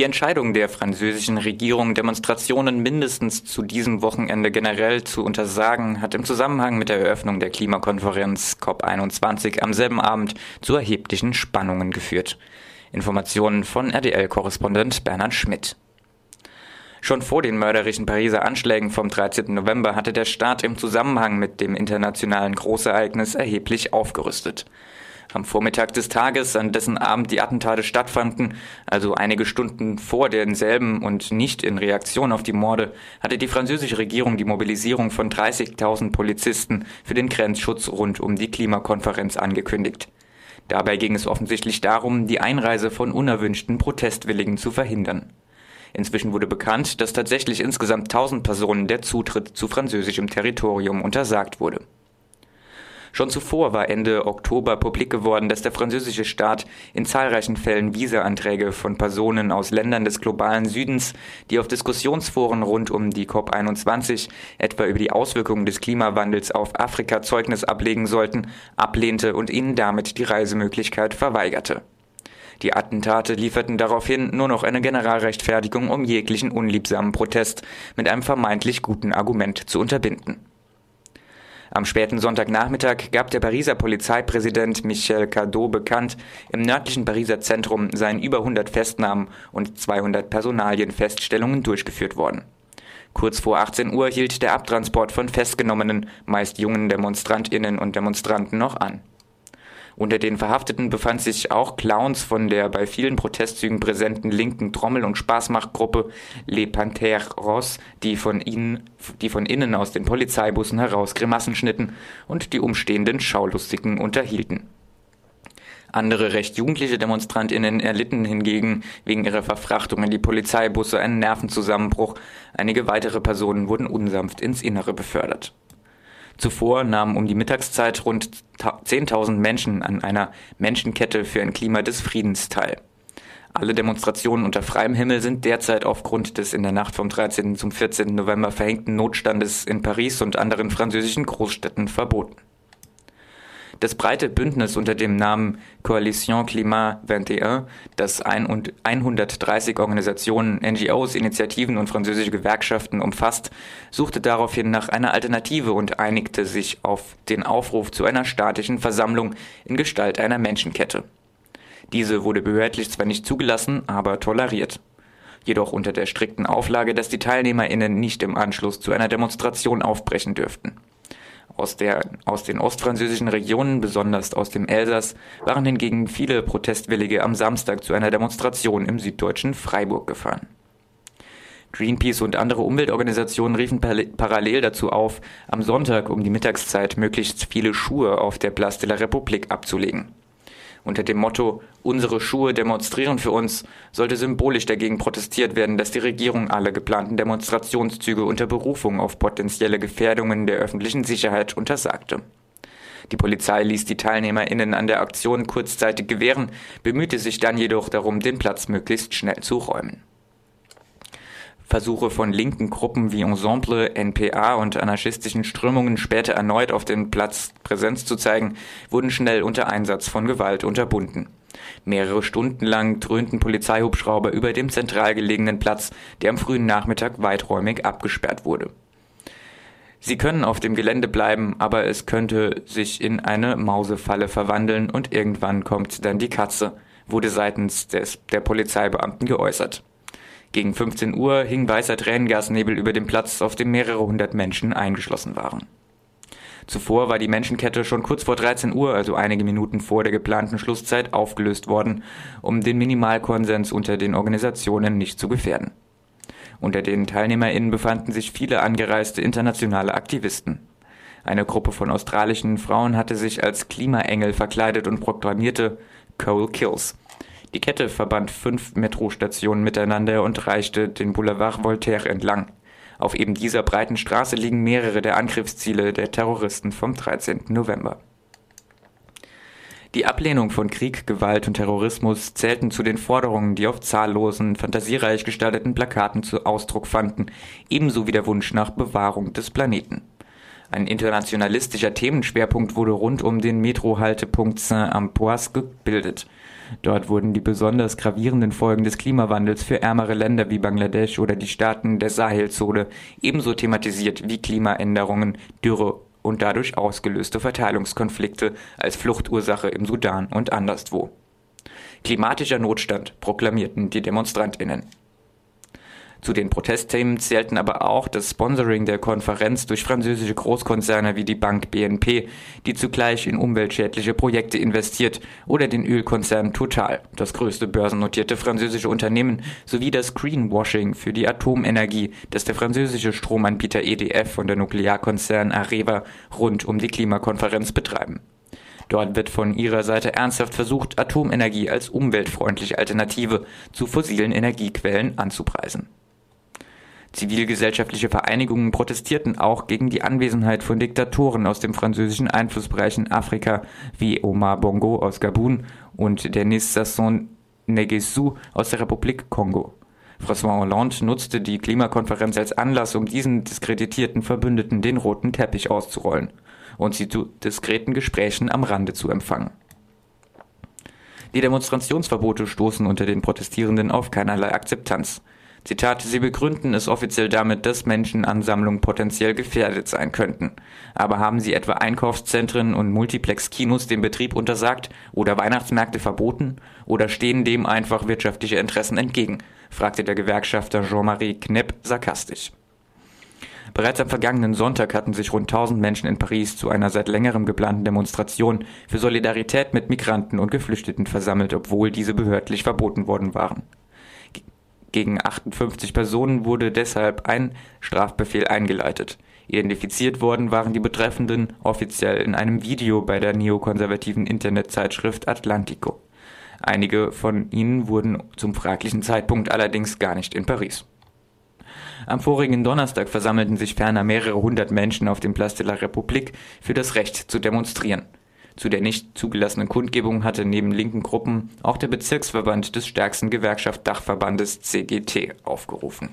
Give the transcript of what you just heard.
Die Entscheidung der französischen Regierung, Demonstrationen mindestens zu diesem Wochenende generell zu untersagen, hat im Zusammenhang mit der Eröffnung der Klimakonferenz COP21 am selben Abend zu erheblichen Spannungen geführt. Informationen von RDL-Korrespondent Bernhard Schmidt. Schon vor den mörderischen Pariser Anschlägen vom 13. November hatte der Staat im Zusammenhang mit dem internationalen Großereignis erheblich aufgerüstet. Am Vormittag des Tages, an dessen Abend die Attentate stattfanden, also einige Stunden vor denselben und nicht in Reaktion auf die Morde, hatte die französische Regierung die Mobilisierung von 30.000 Polizisten für den Grenzschutz rund um die Klimakonferenz angekündigt. Dabei ging es offensichtlich darum, die Einreise von unerwünschten Protestwilligen zu verhindern. Inzwischen wurde bekannt, dass tatsächlich insgesamt 1000 Personen der Zutritt zu französischem Territorium untersagt wurde. Schon zuvor war Ende Oktober publik geworden, dass der französische Staat in zahlreichen Fällen Visaanträge von Personen aus Ländern des globalen Südens, die auf Diskussionsforen rund um die COP21 etwa über die Auswirkungen des Klimawandels auf Afrika Zeugnis ablegen sollten, ablehnte und ihnen damit die Reisemöglichkeit verweigerte. Die Attentate lieferten daraufhin nur noch eine Generalrechtfertigung, um jeglichen unliebsamen Protest mit einem vermeintlich guten Argument zu unterbinden. Am späten Sonntagnachmittag gab der Pariser Polizeipräsident Michel Cadot bekannt, im nördlichen Pariser Zentrum seien über 100 Festnahmen und 200 Personalienfeststellungen durchgeführt worden. Kurz vor 18 Uhr hielt der Abtransport von Festgenommenen, meist jungen Demonstrantinnen und Demonstranten, noch an. Unter den Verhafteten befand sich auch Clowns von der bei vielen Protestzügen präsenten linken Trommel- und Spaßmachtgruppe Les Panthères Ross, die von, ihnen, die von innen aus den Polizeibussen heraus Grimassen schnitten und die umstehenden Schaulustigen unterhielten. Andere recht jugendliche DemonstrantInnen erlitten hingegen wegen ihrer Verfrachtung in die Polizeibusse einen Nervenzusammenbruch. Einige weitere Personen wurden unsanft ins Innere befördert. Zuvor nahmen um die Mittagszeit rund 10.000 Menschen an einer Menschenkette für ein Klima des Friedens teil. Alle Demonstrationen unter freiem Himmel sind derzeit aufgrund des in der Nacht vom 13. zum 14. November verhängten Notstandes in Paris und anderen französischen Großstädten verboten. Das breite Bündnis unter dem Namen Coalition Climat 21, das 130 Organisationen, NGOs, Initiativen und französische Gewerkschaften umfasst, suchte daraufhin nach einer Alternative und einigte sich auf den Aufruf zu einer statischen Versammlung in Gestalt einer Menschenkette. Diese wurde behördlich zwar nicht zugelassen, aber toleriert jedoch unter der strikten Auflage, dass die TeilnehmerInnen nicht im Anschluss zu einer Demonstration aufbrechen dürften. Aus, der, aus den ostfranzösischen Regionen, besonders aus dem Elsass, waren hingegen viele Protestwillige am Samstag zu einer Demonstration im süddeutschen Freiburg gefahren. Greenpeace und andere Umweltorganisationen riefen parallel dazu auf, am Sonntag um die Mittagszeit möglichst viele Schuhe auf der Place de la République abzulegen. Unter dem Motto Unsere Schuhe demonstrieren für uns sollte symbolisch dagegen protestiert werden, dass die Regierung alle geplanten Demonstrationszüge unter Berufung auf potenzielle Gefährdungen der öffentlichen Sicherheit untersagte. Die Polizei ließ die TeilnehmerInnen an der Aktion kurzzeitig gewähren, bemühte sich dann jedoch darum, den Platz möglichst schnell zu räumen. Versuche von linken Gruppen wie Ensemble, NPA und anarchistischen Strömungen später erneut auf dem Platz Präsenz zu zeigen, wurden schnell unter Einsatz von Gewalt unterbunden. Mehrere Stunden lang dröhnten Polizeihubschrauber über dem zentral gelegenen Platz, der am frühen Nachmittag weiträumig abgesperrt wurde. Sie können auf dem Gelände bleiben, aber es könnte sich in eine Mausefalle verwandeln und irgendwann kommt dann die Katze, wurde seitens des, der Polizeibeamten geäußert. Gegen 15 Uhr hing weißer Tränengasnebel über dem Platz, auf dem mehrere hundert Menschen eingeschlossen waren. Zuvor war die Menschenkette schon kurz vor 13 Uhr, also einige Minuten vor der geplanten Schlusszeit, aufgelöst worden, um den Minimalkonsens unter den Organisationen nicht zu gefährden. Unter den TeilnehmerInnen befanden sich viele angereiste internationale Aktivisten. Eine Gruppe von australischen Frauen hatte sich als Klimaengel verkleidet und proklamierte Coal Kills. Die Kette verband fünf Metrostationen miteinander und reichte den Boulevard Voltaire entlang. Auf eben dieser breiten Straße liegen mehrere der Angriffsziele der Terroristen vom 13. November. Die Ablehnung von Krieg, Gewalt und Terrorismus zählten zu den Forderungen, die auf zahllosen, fantasiereich gestalteten Plakaten zu Ausdruck fanden, ebenso wie der Wunsch nach Bewahrung des Planeten. Ein internationalistischer Themenschwerpunkt wurde rund um den Metrohaltepunkt Saint-Amboise gebildet. Dort wurden die besonders gravierenden Folgen des Klimawandels für ärmere Länder wie Bangladesch oder die Staaten der Sahelzone ebenso thematisiert wie Klimaänderungen, Dürre und dadurch ausgelöste Verteilungskonflikte als Fluchtursache im Sudan und anderswo. Klimatischer Notstand proklamierten die Demonstrantinnen. Zu den Protestthemen zählten aber auch das Sponsoring der Konferenz durch französische Großkonzerne wie die Bank BNP, die zugleich in umweltschädliche Projekte investiert, oder den Ölkonzern Total, das größte börsennotierte französische Unternehmen, sowie das Greenwashing für die Atomenergie, das der französische Stromanbieter EDF und der Nuklearkonzern Areva rund um die Klimakonferenz betreiben. Dort wird von ihrer Seite ernsthaft versucht, Atomenergie als umweltfreundliche Alternative zu fossilen Energiequellen anzupreisen. Zivilgesellschaftliche Vereinigungen protestierten auch gegen die Anwesenheit von Diktatoren aus dem französischen Einflussbereich in Afrika wie Omar Bongo aus Gabun und Denis Sassou Nguesso aus der Republik Kongo. François Hollande nutzte die Klimakonferenz als Anlass, um diesen diskreditierten Verbündeten den roten Teppich auszurollen und sie zu diskreten Gesprächen am Rande zu empfangen. Die Demonstrationsverbote stoßen unter den Protestierenden auf keinerlei Akzeptanz. Zitat, sie begründen es offiziell damit, dass Menschenansammlungen potenziell gefährdet sein könnten. Aber haben sie etwa Einkaufszentren und Multiplex-Kinos den Betrieb untersagt oder Weihnachtsmärkte verboten? Oder stehen dem einfach wirtschaftliche Interessen entgegen? fragte der Gewerkschafter Jean-Marie Knepp sarkastisch. Bereits am vergangenen Sonntag hatten sich rund 1000 Menschen in Paris zu einer seit längerem geplanten Demonstration für Solidarität mit Migranten und Geflüchteten versammelt, obwohl diese behördlich verboten worden waren. Gegen 58 Personen wurde deshalb ein Strafbefehl eingeleitet. Identifiziert worden waren die Betreffenden offiziell in einem Video bei der neokonservativen Internetzeitschrift Atlantico. Einige von ihnen wurden zum fraglichen Zeitpunkt allerdings gar nicht in Paris. Am vorigen Donnerstag versammelten sich ferner mehrere hundert Menschen auf dem Place de la République für das Recht zu demonstrieren. Zu der nicht zugelassenen Kundgebung hatte neben linken Gruppen auch der Bezirksverband des stärksten Gewerkschaft-Dachverbandes CGT aufgerufen